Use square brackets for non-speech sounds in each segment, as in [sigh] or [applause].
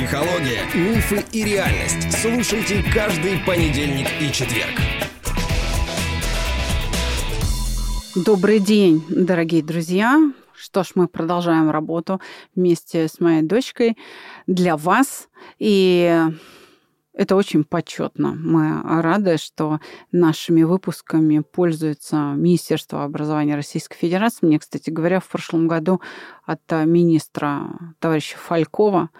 Психология, мифы и реальность. Слушайте каждый понедельник и четверг. Добрый день, дорогие друзья. Что ж, мы продолжаем работу вместе с моей дочкой для вас. И это очень почетно. Мы рады, что нашими выпусками пользуется Министерство образования Российской Федерации. Мне, кстати говоря, в прошлом году от министра товарища Фалькова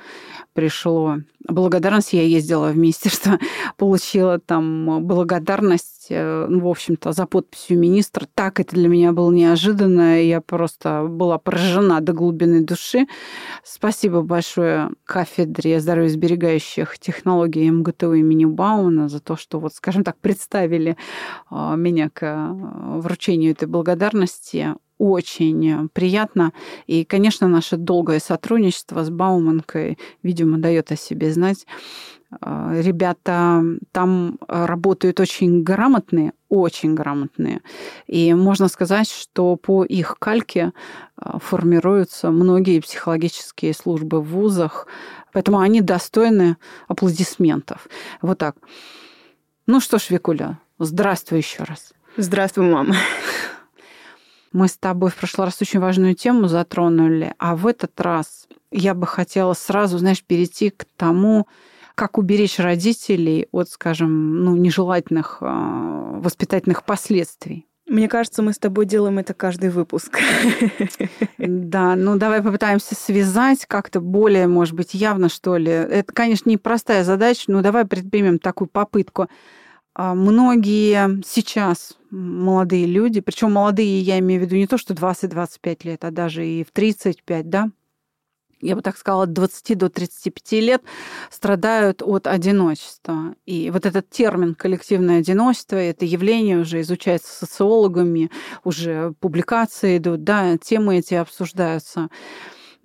пришло благодарность. Я ездила в министерство, [laughs] получила там благодарность, э, ну, в общем-то, за подписью министра. Так это для меня было неожиданно. Я просто была поражена до глубины души. Спасибо большое кафедре здоровьесберегающих технологий МГТУ имени Бауна за то, что, вот, скажем так, представили а, меня к э, вручению этой благодарности очень приятно. И, конечно, наше долгое сотрудничество с Бауманкой, видимо, дает о себе знать. А, ребята там работают очень грамотные, очень грамотные. И можно сказать, что по их кальке а, формируются многие психологические службы в вузах, поэтому они достойны аплодисментов. Вот так. Ну что ж, Викуля, здравствуй еще раз. Здравствуй, мама. [laughs] Мы с тобой в прошлый раз очень важную тему затронули, а в этот раз я бы хотела сразу, знаешь, перейти к тому, как уберечь родителей от, скажем, ну, нежелательных э, воспитательных последствий. Мне кажется, мы с тобой делаем это каждый выпуск. [laughs] Да, ну давай попытаемся связать как-то более, может быть, явно, что ли. Это, конечно, непростая задача, но давай предпримем такую попытку. А, многие сейчас молодые люди, причем молодые, я имею в виду не то, что 20-25 лет, а даже и в 35, да, я бы так сказала, от 20 до 35 лет страдают от одиночества. И вот этот термин коллективное одиночество, это явление уже изучается социологами, уже публикации идут, да, темы эти обсуждаются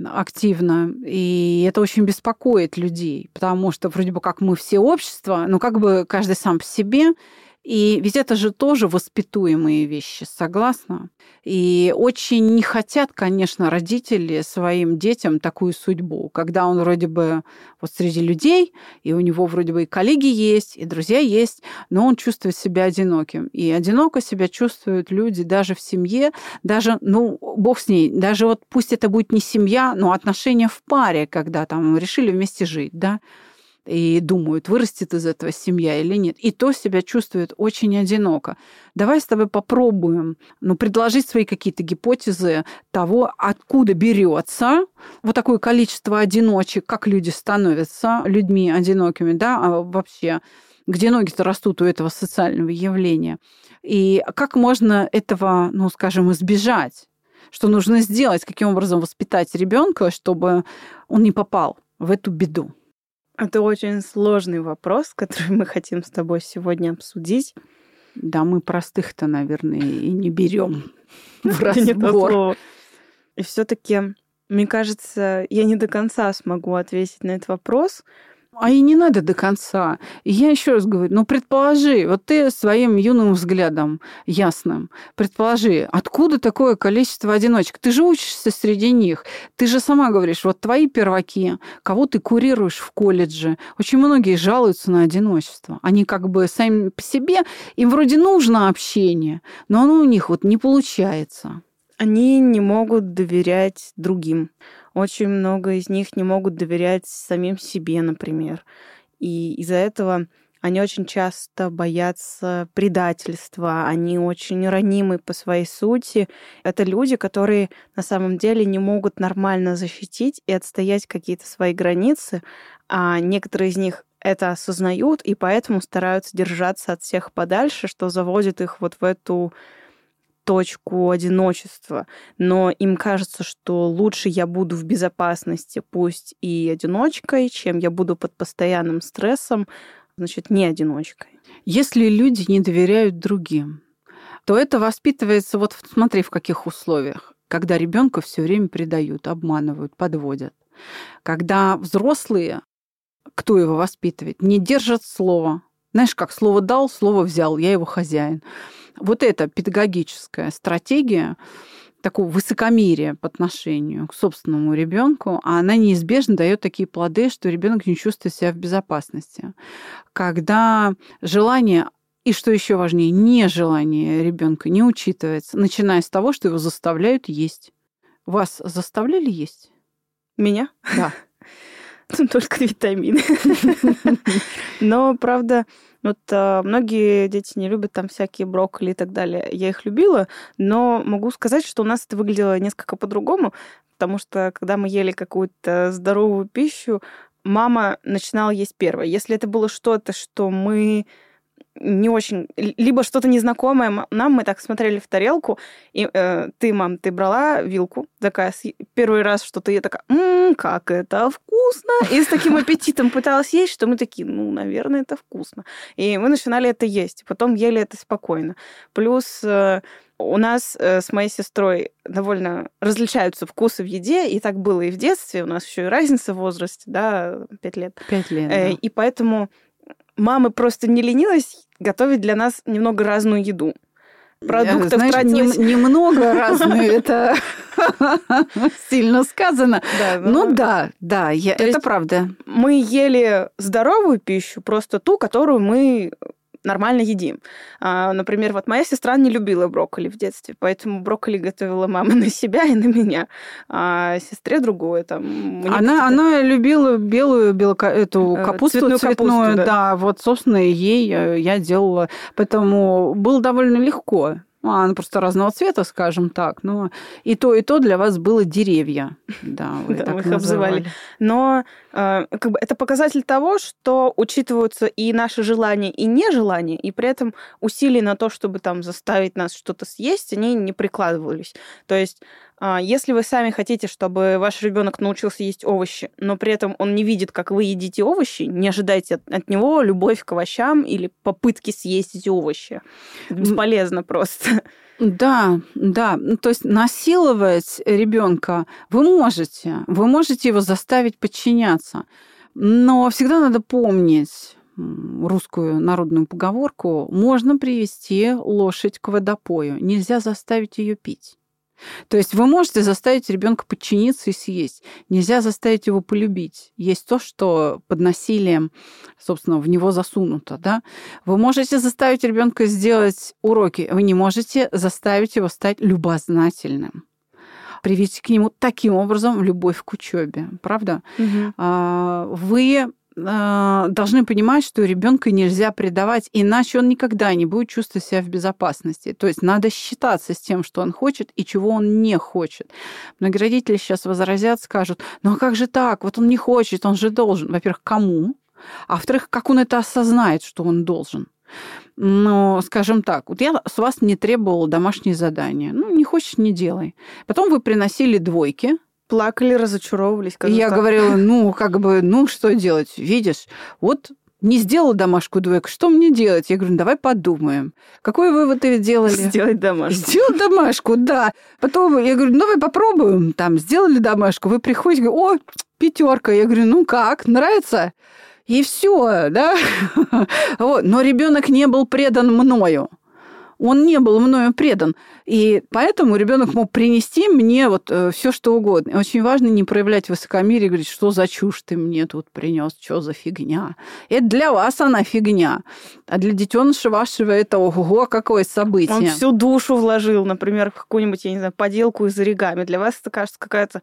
активно. И это очень беспокоит людей, потому что вроде бы как мы все общество, но как бы каждый сам по себе, и ведь это же тоже воспитуемые вещи, согласна? И очень не хотят, конечно, родители своим детям такую судьбу, когда он вроде бы вот среди людей, и у него вроде бы и коллеги есть, и друзья есть, но он чувствует себя одиноким. И одиноко себя чувствуют люди даже в семье, даже, ну, бог с ней, даже вот пусть это будет не семья, но отношения в паре, когда там решили вместе жить, да, и думают, вырастет из этого семья или нет. И то себя чувствует очень одиноко. Давай с тобой попробуем ну, предложить свои какие-то гипотезы того, откуда берется вот такое количество одиночек, как люди становятся людьми одинокими, да, а вообще где ноги-то растут у этого социального явления. И как можно этого, ну, скажем, избежать? Что нужно сделать? Каким образом воспитать ребенка, чтобы он не попал в эту беду? Это очень сложный вопрос, который мы хотим с тобой сегодня обсудить. Да, мы простых-то, наверное, и не берем [laughs] в разбор. И все-таки, мне кажется, я не до конца смогу ответить на этот вопрос, а и не надо до конца. И я еще раз говорю, ну предположи, вот ты своим юным взглядом ясным, предположи, откуда такое количество одиночек? Ты же учишься среди них. Ты же сама говоришь, вот твои перваки, кого ты курируешь в колледже, очень многие жалуются на одиночество. Они как бы сами по себе, им вроде нужно общение, но оно у них вот не получается. Они не могут доверять другим. Очень много из них не могут доверять самим себе, например. И из-за этого они очень часто боятся предательства, они очень ранимы по своей сути. Это люди, которые на самом деле не могут нормально защитить и отстоять какие-то свои границы, а некоторые из них это осознают и поэтому стараются держаться от всех подальше, что заводит их вот в эту точку одиночества, но им кажется, что лучше я буду в безопасности, пусть и одиночкой, чем я буду под постоянным стрессом, значит, не одиночкой. Если люди не доверяют другим, то это воспитывается вот смотри в каких условиях, когда ребенка все время предают, обманывают, подводят. Когда взрослые, кто его воспитывает, не держат слова. Знаешь, как слово дал, слово взял, я его хозяин. Вот эта педагогическая стратегия такого высокомерия по отношению к собственному ребенку, а она неизбежно дает такие плоды, что ребенок не чувствует себя в безопасности. Когда желание и что еще важнее, нежелание ребенка не учитывается, начиная с того, что его заставляют есть. Вас заставляли есть? Меня? Да. [laughs] [laughs] Только витамины. [laughs] Но, правда, вот а, многие дети не любят там всякие брокколи и так далее. Я их любила, но могу сказать, что у нас это выглядело несколько по-другому, потому что когда мы ели какую-то здоровую пищу, мама начинала есть первой. Если это было что-то, что мы не очень... Либо что-то незнакомое нам, мы так смотрели в тарелку, и э, ты, мам, ты брала вилку, такая, первый раз что-то я такая, м-м, как это вкусно! И с таким аппетитом пыталась есть, что мы такие, ну, наверное, это вкусно. И мы начинали это есть, потом ели это спокойно. Плюс э, у нас э, с моей сестрой довольно различаются вкусы в еде, и так было и в детстве, у нас еще и разница в возрасте, да, пять лет. Пять лет, э, да. И поэтому мама просто не ленилась готовить для нас немного разную еду. Продуктов Знаешь, тратилось... немного разную, это [laughs] сильно сказано. Да, ну, ну да, да, я, это правда. Мы ели здоровую пищу, просто ту, которую мы нормально едим. А, например, вот моя сестра не любила брокколи в детстве, поэтому брокколи готовила мама на себя и на меня, а сестре другое. Там, она, она любила белую белка, эту э, капусту цветную, цветную капусту, да. да, вот, собственно, ей э, я делала. Поэтому было довольно легко. Ну, она просто разного цвета, скажем так. Но и то, и то для вас было деревья. Да, вы да, их обзывали. Но э, как бы это показатель того, что учитываются и наши желания, и нежелания, и при этом усилия на то, чтобы там заставить нас что-то съесть, они не прикладывались. То есть если вы сами хотите, чтобы ваш ребенок научился есть овощи, но при этом он не видит, как вы едите овощи, не ожидайте от, от него любовь к овощам или попытки съесть эти овощи. Это бесполезно просто. Да, да. Ну, то есть насиловать ребенка вы можете, вы можете его заставить подчиняться. Но всегда надо помнить русскую народную поговорку: можно привести лошадь к водопою, нельзя заставить ее пить. То есть вы можете заставить ребенка подчиниться и съесть. Нельзя заставить его полюбить. Есть то, что под насилием, собственно, в него засунуто. Да? Вы можете заставить ребенка сделать уроки. Вы не можете заставить его стать любознательным привести к нему таким образом любовь к учебе, правда? Угу. Вы должны понимать, что ребенка нельзя предавать, иначе он никогда не будет чувствовать себя в безопасности. То есть надо считаться с тем, что он хочет и чего он не хочет. Многие родители сейчас возразят, скажут, ну а как же так? Вот он не хочет, он же должен. Во-первых, кому? А во-вторых, как он это осознает, что он должен? Но, скажем так, вот я с вас не требовала домашние задания. Ну, не хочешь, не делай. Потом вы приносили двойки, Плакали, разочаровывались. И я так. говорила, [laughs] ну, как бы, ну, что делать? Видишь, вот не сделала домашку двойку, что мне делать? Я говорю, ну, давай подумаем. Какой вывод вы делали? Сделать домашку. Сделать домашку, да. Потом я говорю, ну, давай попробуем. Там, сделали домашку, вы приходите, говорю, о, пятерка. Я говорю, ну как, нравится? И все, да. [laughs] Вот. Но ребенок не был предан мною он не был мною предан. И поэтому ребенок мог принести мне вот э, все, что угодно. Очень важно не проявлять высокомерие и говорить, что за чушь ты мне тут принес, что за фигня. Это для вас она фигня. А для детеныша вашего это ого, какое событие. Он всю душу вложил, например, в какую-нибудь, я не знаю, поделку из оригами. Для вас это кажется какая-то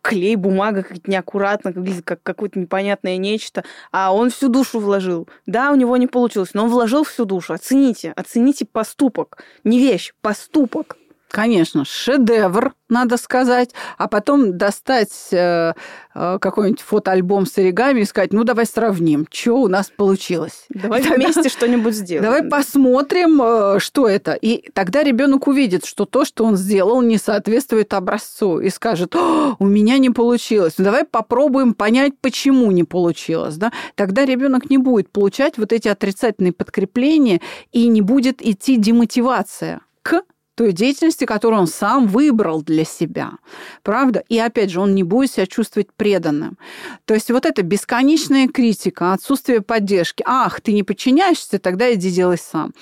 клей, бумага как неаккуратно, как какое-то непонятное нечто, а он всю душу вложил. Да, у него не получилось, но он вложил всю душу. Оцените, оцените поступок. Не вещь, поступок. Конечно, шедевр, надо сказать, а потом достать э, э, какой-нибудь фотоальбом с оригами и сказать, ну давай сравним, что у нас получилось. Давай вместе что-нибудь сделаем. Давай посмотрим, э, что это. И тогда ребенок увидит, что то, что он сделал, не соответствует образцу и скажет, у меня не получилось. Ну, давай попробуем понять, почему не получилось. Да? Тогда ребенок не будет получать вот эти отрицательные подкрепления и не будет идти демотивация той деятельности, которую он сам выбрал для себя. Правда? И опять же, он не будет себя чувствовать преданным. То есть вот эта бесконечная критика, отсутствие поддержки. Ах, ты не подчиняешься, тогда иди делай сам.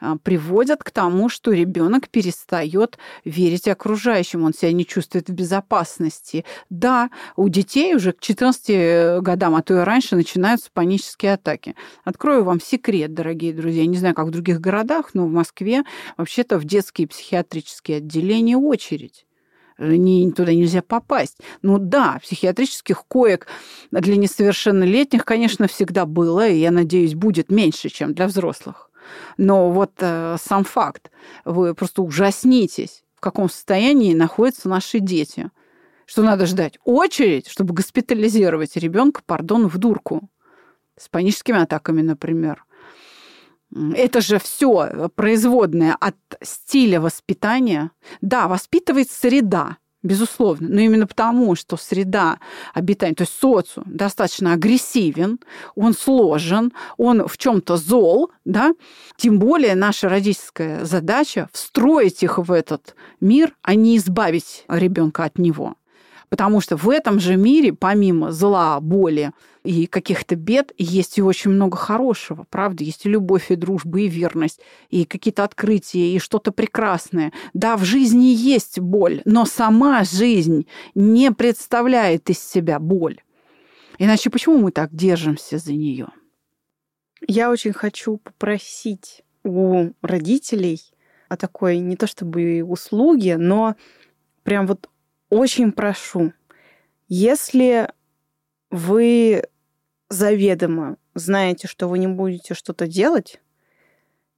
А, приводят к тому, что ребенок перестает верить окружающим, он себя не чувствует в безопасности. Да, у детей уже к 14 годам, а то и раньше, начинаются панические атаки. Открою вам секрет, дорогие друзья. Я не знаю, как в других городах, но в Москве вообще-то в детские психиатрические отделения очередь не, туда нельзя попасть. Ну да, психиатрических коек для несовершеннолетних, конечно, всегда было, и я надеюсь, будет меньше, чем для взрослых. Но вот э, сам факт, вы просто ужаснитесь, в каком состоянии находятся наши дети. Что надо ждать очередь, чтобы госпитализировать ребенка, пардон, в дурку. С паническими атаками, например. Это же все производное от стиля воспитания. Да, воспитывает среда, Безусловно. Но именно потому, что среда обитания, то есть социум, достаточно агрессивен, он сложен, он в чем-то зол, да, тем более наша родительская задача встроить их в этот мир, а не избавить ребенка от него. Потому что в этом же мире, помимо зла, боли и каких-то бед, есть и очень много хорошего. Правда, есть и любовь, и дружба, и верность, и какие-то открытия, и что-то прекрасное. Да, в жизни есть боль, но сама жизнь не представляет из себя боль. Иначе почему мы так держимся за нее? Я очень хочу попросить у родителей о такой не то чтобы услуге, но прям вот очень прошу, если вы заведомо знаете, что вы не будете что-то делать,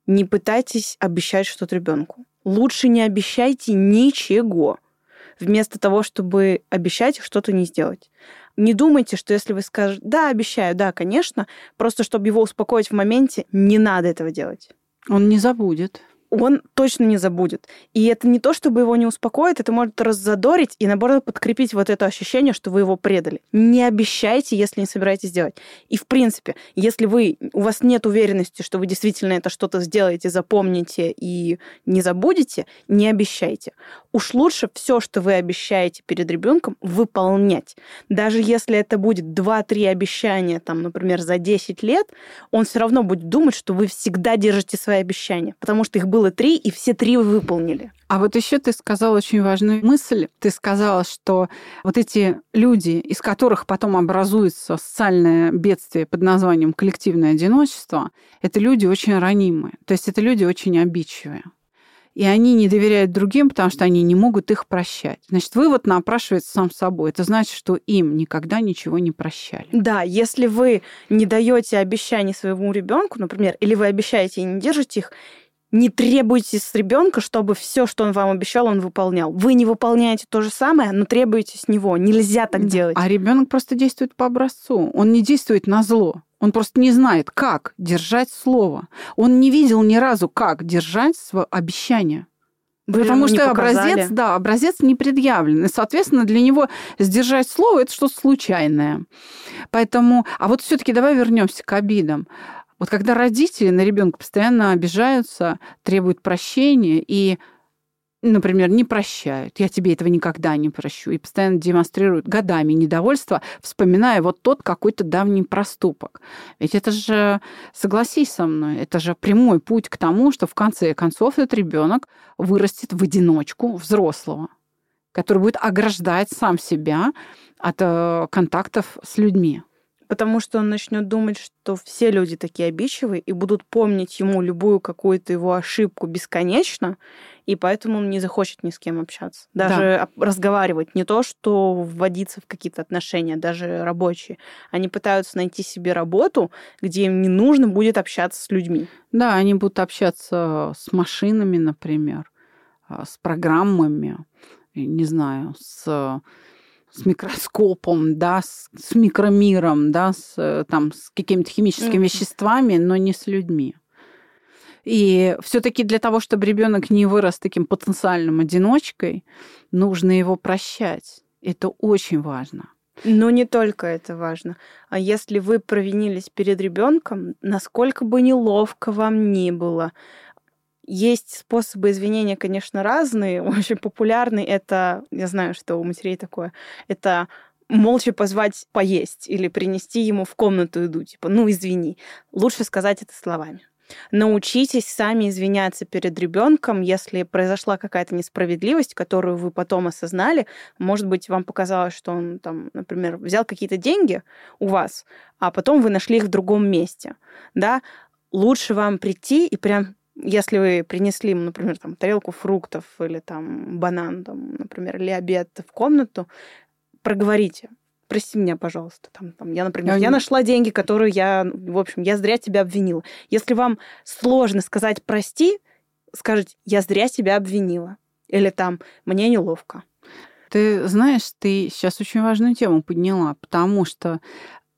не пытайтесь обещать что-то ребенку. Лучше не обещайте ничего, вместо того, чтобы обещать что-то не сделать. Не думайте, что если вы скажете, да, обещаю, да, конечно, просто чтобы его успокоить в моменте, не надо этого делать. Он не забудет он точно не забудет. И это не то, чтобы его не успокоит, это может раззадорить и, наоборот, подкрепить вот это ощущение, что вы его предали. Не обещайте, если не собираетесь делать. И, в принципе, если вы, у вас нет уверенности, что вы действительно это что-то сделаете, запомните и не забудете, не обещайте. Уж лучше все, что вы обещаете перед ребенком, выполнять. Даже если это будет 2-3 обещания, там, например, за 10 лет, он все равно будет думать, что вы всегда держите свои обещания, потому что их было было три, и все три вы выполнили. А вот еще ты сказала очень важную мысль. Ты сказала, что вот эти люди, из которых потом образуется социальное бедствие под названием коллективное одиночество, это люди очень ранимые. То есть это люди очень обидчивые. И они не доверяют другим, потому что они не могут их прощать. Значит, вывод напрашивается сам собой. Это значит, что им никогда ничего не прощали. Да, если вы не даете обещаний своему ребенку, например, или вы обещаете и не держите их, не требуйте с ребенка, чтобы все, что он вам обещал, он выполнял. Вы не выполняете то же самое, но требуете с него. Нельзя так да. делать. А ребенок просто действует по образцу. Он не действует на зло. Он просто не знает, как держать слово. Он не видел ни разу, как держать свое обещание. Вы Потому что образец, да, образец не предъявлен. И, соответственно, для него сдержать слово это что-то случайное. Поэтому, а вот все-таки давай вернемся к обидам. Вот когда родители на ребенка постоянно обижаются, требуют прощения и например, не прощают. Я тебе этого никогда не прощу. И постоянно демонстрируют годами недовольство, вспоминая вот тот какой-то давний проступок. Ведь это же, согласись со мной, это же прямой путь к тому, что в конце концов этот ребенок вырастет в одиночку взрослого, который будет ограждать сам себя от э, контактов с людьми потому что он начнет думать, что все люди такие обидчивые и будут помнить ему любую какую-то его ошибку бесконечно, и поэтому он не захочет ни с кем общаться. Даже да. разговаривать. Не то, что вводиться в какие-то отношения, даже рабочие. Они пытаются найти себе работу, где им не нужно будет общаться с людьми. Да, они будут общаться с машинами, например, а, с программами, не знаю, с с микроскопом, да, с, с микромиром, да, с, э, там, с какими-то химическими mm-hmm. веществами, но не с людьми. И все-таки для того, чтобы ребенок не вырос таким потенциальным одиночкой, нужно его прощать. Это очень важно. Но не только это важно. А если вы провинились перед ребенком, насколько бы неловко вам ни было, Есть способы извинения, конечно, разные. [laughs] Очень популярный это, я знаю, что у матерей такое, это молча позвать поесть или принести ему в комнату еду, типа, ну, извини. Лучше сказать это словами. Научитесь сами извиняться перед ребенком, если произошла какая-то несправедливость, которую вы потом осознали. Может быть, вам показалось, что он там, например, взял какие-то деньги у вас, а потом вы нашли их в другом месте. Да? Лучше вам прийти и прям если вы принесли ему, например, там, тарелку фруктов или там банан, там, например, или обед в комнату, проговорите. Прости меня, пожалуйста. Там, там, я, например, я, нашла деньги, которые я, в общем, я зря тебя обвинила. Если вам сложно сказать прости, скажите, я зря тебя обвинила. Или там, мне неловко. Ты знаешь, ты сейчас очень важную тему подняла, потому что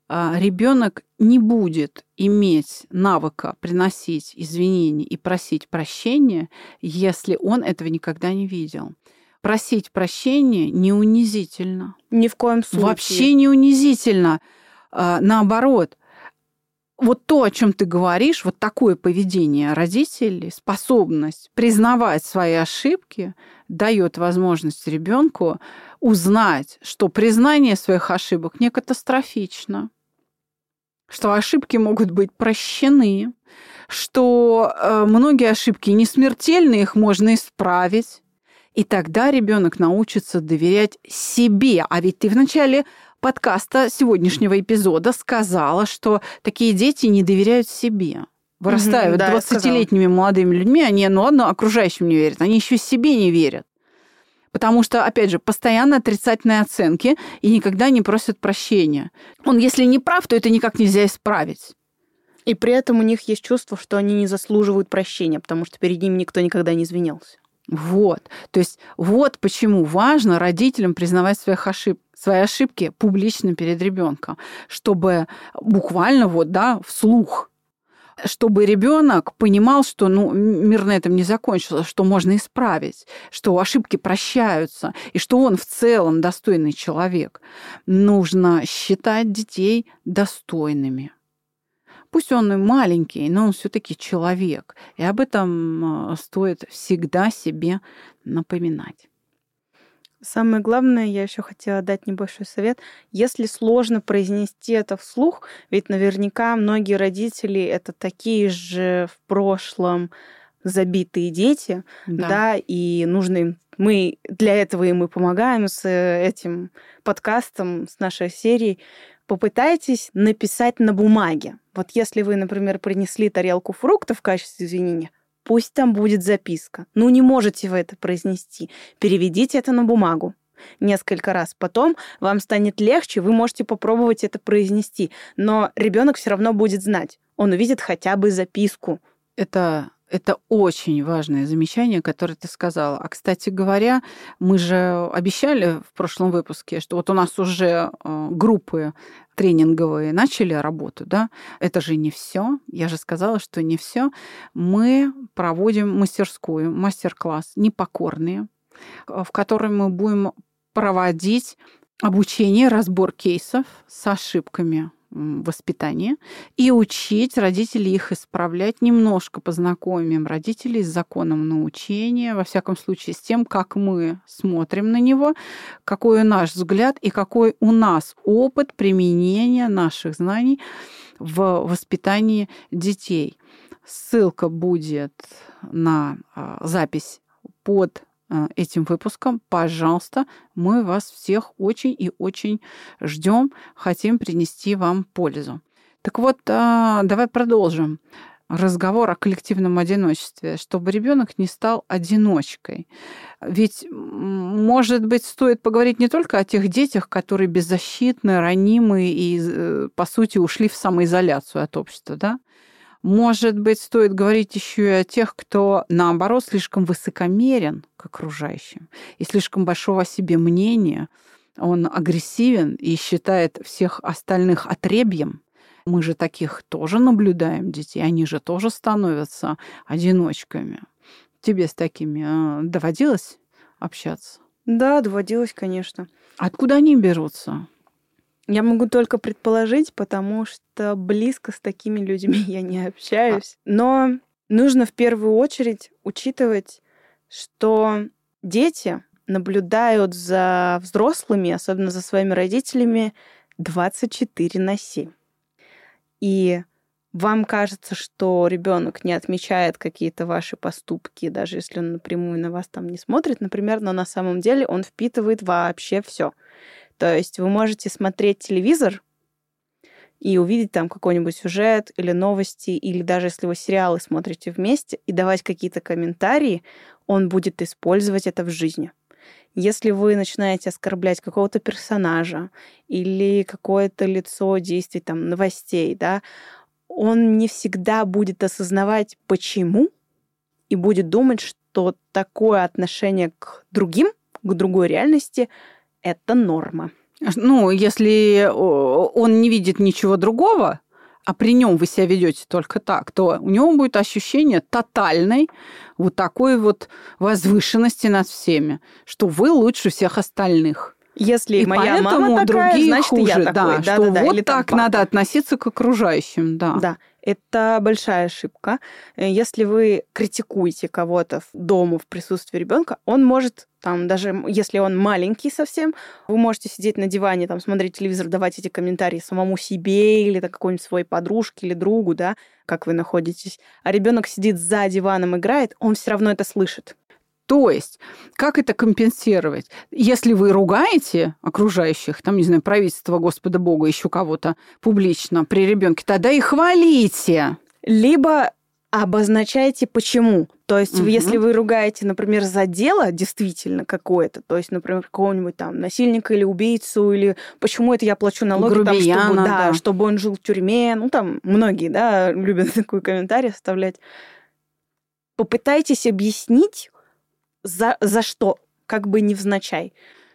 ребенок не будет иметь навыка приносить извинения и просить прощения, если он этого никогда не видел просить прощения не унизительно. Ни в коем случае. Вообще не унизительно. А, наоборот, вот то, о чем ты говоришь, вот такое поведение родителей, способность признавать свои ошибки, дает возможность ребенку узнать, что признание своих ошибок не катастрофично, что ошибки могут быть прощены, что э, многие ошибки не смертельны, их можно исправить, и тогда ребенок научится доверять себе. А ведь ты в начале подкаста сегодняшнего эпизода сказала, что такие дети не доверяют себе. Вырастают да, 20-летними молодыми людьми, они, ну ладно, окружающим не верят, они еще себе не верят. Потому что, опять же, постоянно отрицательные оценки и никогда не просят прощения. Он, если не прав, то это никак нельзя исправить. И при этом у них есть чувство, что они не заслуживают прощения, потому что перед ним никто никогда не извинялся. Вот. То есть вот почему важно родителям признавать своих ошиб... свои ошибки публично перед ребенком, чтобы буквально вот, да, вслух чтобы ребенок понимал, что ну, мир на этом не закончился, что можно исправить, что ошибки прощаются, и что он в целом достойный человек. Нужно считать детей достойными. Пусть он и маленький, но он все-таки человек. И об этом а, стоит всегда себе напоминать. Самое главное, я еще хотела дать небольшой совет. Если сложно произнести это вслух, ведь наверняка многие родители это такие же в прошлом забитые дети, да, да и нужно им мы для этого и помогаем с этим подкастом, с нашей серией, попытайтесь написать на бумаге. Вот если вы, например, принесли тарелку фруктов в качестве извинения, пусть там будет записка. Ну, не можете вы это произнести. Переведите это на бумагу несколько раз. Потом вам станет легче, вы можете попробовать это произнести. Но ребенок все равно будет знать. Он увидит хотя бы записку. Это это очень важное замечание, которое ты сказала. А, кстати говоря, мы же обещали в прошлом выпуске, что вот у нас уже э, группы тренинговые начали работу, да? Это же не все. Я же сказала, что не все. Мы проводим мастерскую, мастер-класс «Непокорные», в котором мы будем проводить обучение, разбор кейсов с ошибками воспитания и учить родителей их исправлять, немножко познакомим родителей с законом научения, во всяком случае с тем, как мы смотрим на него, какой наш взгляд и какой у нас опыт применения наших знаний в воспитании детей. Ссылка будет на а, запись под этим выпуском. Пожалуйста, мы вас всех очень и очень ждем, хотим принести вам пользу. Так вот, а, давай продолжим разговор о коллективном одиночестве, чтобы ребенок не стал одиночкой. Ведь, может быть, стоит поговорить не только о тех детях, которые беззащитны, ранимы и, э, по сути, ушли в самоизоляцию от общества, да? Может быть, стоит говорить еще и о тех, кто, наоборот, слишком высокомерен к окружающим и слишком большого о себе мнения. Он агрессивен и считает всех остальных отребьем. Мы же таких тоже наблюдаем детей, они же тоже становятся одиночками. Тебе с такими а, доводилось общаться? Да, доводилось, конечно. Откуда они берутся? Я могу только предположить, потому что близко с такими людьми [laughs] я не общаюсь. Но нужно в первую очередь учитывать, что дети наблюдают за взрослыми, особенно за своими родителями, 24 на 7. И вам кажется, что ребенок не отмечает какие-то ваши поступки, даже если он напрямую на вас там не смотрит, например, но на самом деле он впитывает вообще все. То есть вы можете смотреть телевизор и увидеть там какой-нибудь сюжет или новости, или даже если вы сериалы смотрите вместе и давать какие-то комментарии, он будет использовать это в жизни. Если вы начинаете оскорблять какого-то персонажа или какое-то лицо действий там новостей, да, он не всегда будет осознавать, почему, и будет думать, что такое отношение к другим, к другой реальности, это норма. Ну, если он не видит ничего другого, а при нем вы себя ведете только так, то у него будет ощущение тотальной вот такой вот возвышенности над всеми, что вы лучше всех остальных. Если и моя мама такая, другие значит, хуже, я такой. Да, да, что да, да, вот так надо относиться к окружающим, да. Да, это большая ошибка. Э, если вы критикуете кого-то в дому в присутствии ребенка, он может там даже если он маленький совсем, вы можете сидеть на диване, там смотреть телевизор, давать эти комментарии самому себе или какой-нибудь своей подружке или другу, да, как вы находитесь. А ребенок сидит за диваном, играет, он все равно это слышит. То есть, как это компенсировать? Если вы ругаете окружающих, там, не знаю, правительство Господа Бога, еще кого-то публично при ребенке, тогда и хвалите. Либо обозначайте почему. То есть, угу. если вы ругаете, например, за дело действительно какое-то, то есть, например, какого-нибудь там насильника или убийцу, или почему это я плачу налоги, там, чтобы, да, да. чтобы он жил в тюрьме, ну там многие, да, любят [laughs] такой комментарий оставлять. Попытайтесь объяснить, за, за что, как бы невзначай.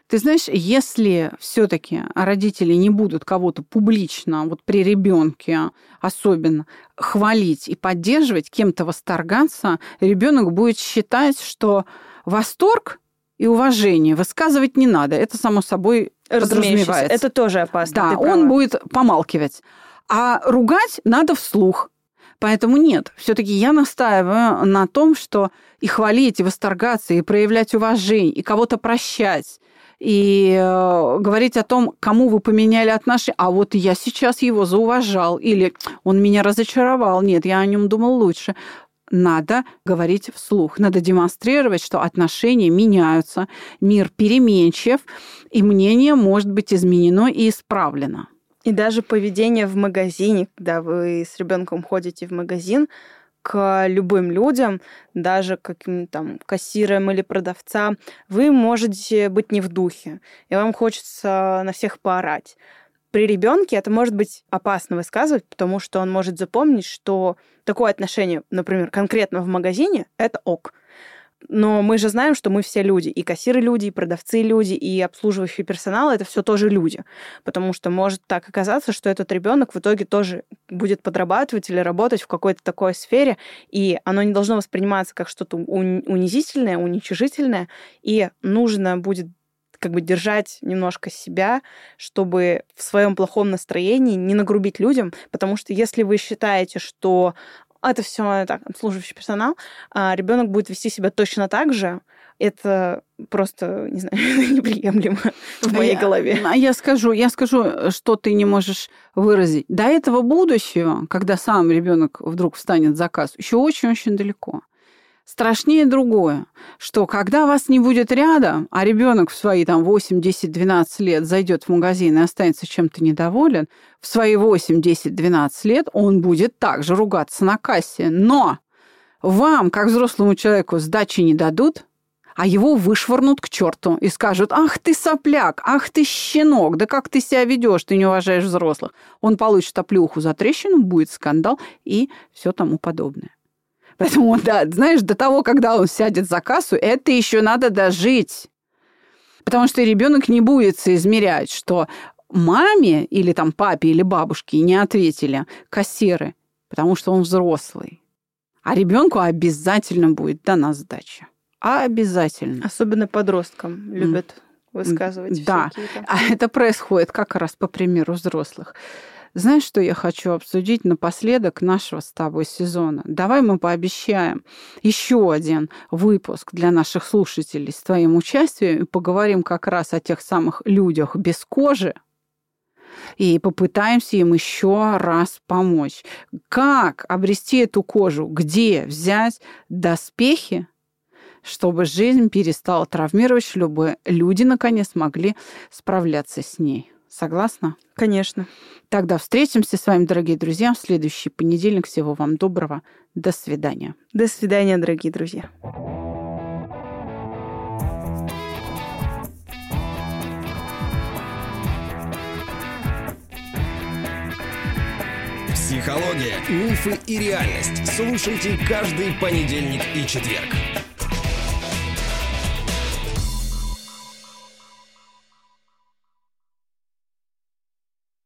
Ты знаешь, если все-таки родители не будут кого-то публично, вот при ребенке особенно, хвалить и поддерживать, кем-то восторгаться, ребенок будет считать, что восторг и уважение высказывать не надо. Это само собой подразумевается. Это тоже опасно. Да, он будет помалкивать. А ругать надо вслух. Поэтому нет, все-таки я настаиваю на том, что и хвалить, и восторгаться, и проявлять уважение, и кого-то прощать, и э, говорить о том, кому вы поменяли отношения, а вот я сейчас его зауважал, или он меня разочаровал, нет, я о нем думал лучше. Надо говорить вслух, надо демонстрировать, что отношения меняются, мир переменчив, и мнение может быть изменено и исправлено. И даже поведение в магазине, когда вы с ребенком ходите в магазин, к любым людям, даже к каким-то там кассирам или продавцам, вы можете быть не в духе, и вам хочется на всех поорать. При ребенке это может быть опасно высказывать, потому что он может запомнить, что такое отношение, например, конкретно в магазине, это ок. Но мы же знаем, что мы все люди. И кассиры люди, и продавцы люди, и обслуживающий персонал это все тоже люди. Потому что может так оказаться, что этот ребенок в итоге тоже будет подрабатывать или работать в какой-то такой сфере, и оно не должно восприниматься как что-то унизительное, уничижительное, и нужно будет как бы держать немножко себя, чтобы в своем плохом настроении не нагрубить людям, потому что если вы считаете, что это все так, обслуживающий персонал, а ребенок будет вести себя точно так же, это просто, не знаю, [laughs] неприемлемо в моей я, голове. А я скажу, я скажу, что ты не можешь выразить. До этого будущего, когда сам ребенок вдруг встанет заказ, еще очень-очень далеко. Страшнее другое, что когда вас не будет рядом, а ребенок в свои там 8, 10, 12 лет зайдет в магазин и останется чем-то недоволен, в свои 8, 10, 12 лет он будет также ругаться на кассе. Но вам, как взрослому человеку, сдачи не дадут, а его вышвырнут к черту и скажут, ах ты сопляк, ах ты щенок, да как ты себя ведешь, ты не уважаешь взрослых. Он получит оплюху за трещину, будет скандал и все тому подобное. Поэтому, [laughs] да, знаешь, до того, когда он сядет за кассу, это еще надо дожить. Потому что ребенок не будет соизмерять, что маме или там папе или бабушке не ответили кассиры, потому что он взрослый. А ребенку обязательно будет дана сдача. Обязательно. Особенно подросткам любят высказывать. Да, а это происходит как раз по примеру взрослых. Знаешь, что я хочу обсудить напоследок нашего с тобой сезона? Давай мы пообещаем еще один выпуск для наших слушателей с твоим участием и поговорим как раз о тех самых людях без кожи, и попытаемся им еще раз помочь. Как обрести эту кожу? Где взять доспехи, чтобы жизнь перестала травмировать, чтобы люди наконец могли справляться с ней? Согласна? Конечно. Тогда встретимся с вами, дорогие друзья, в следующий понедельник. Всего вам доброго. До свидания. До свидания, дорогие друзья. Психология, мифы и реальность. Слушайте каждый понедельник и четверг.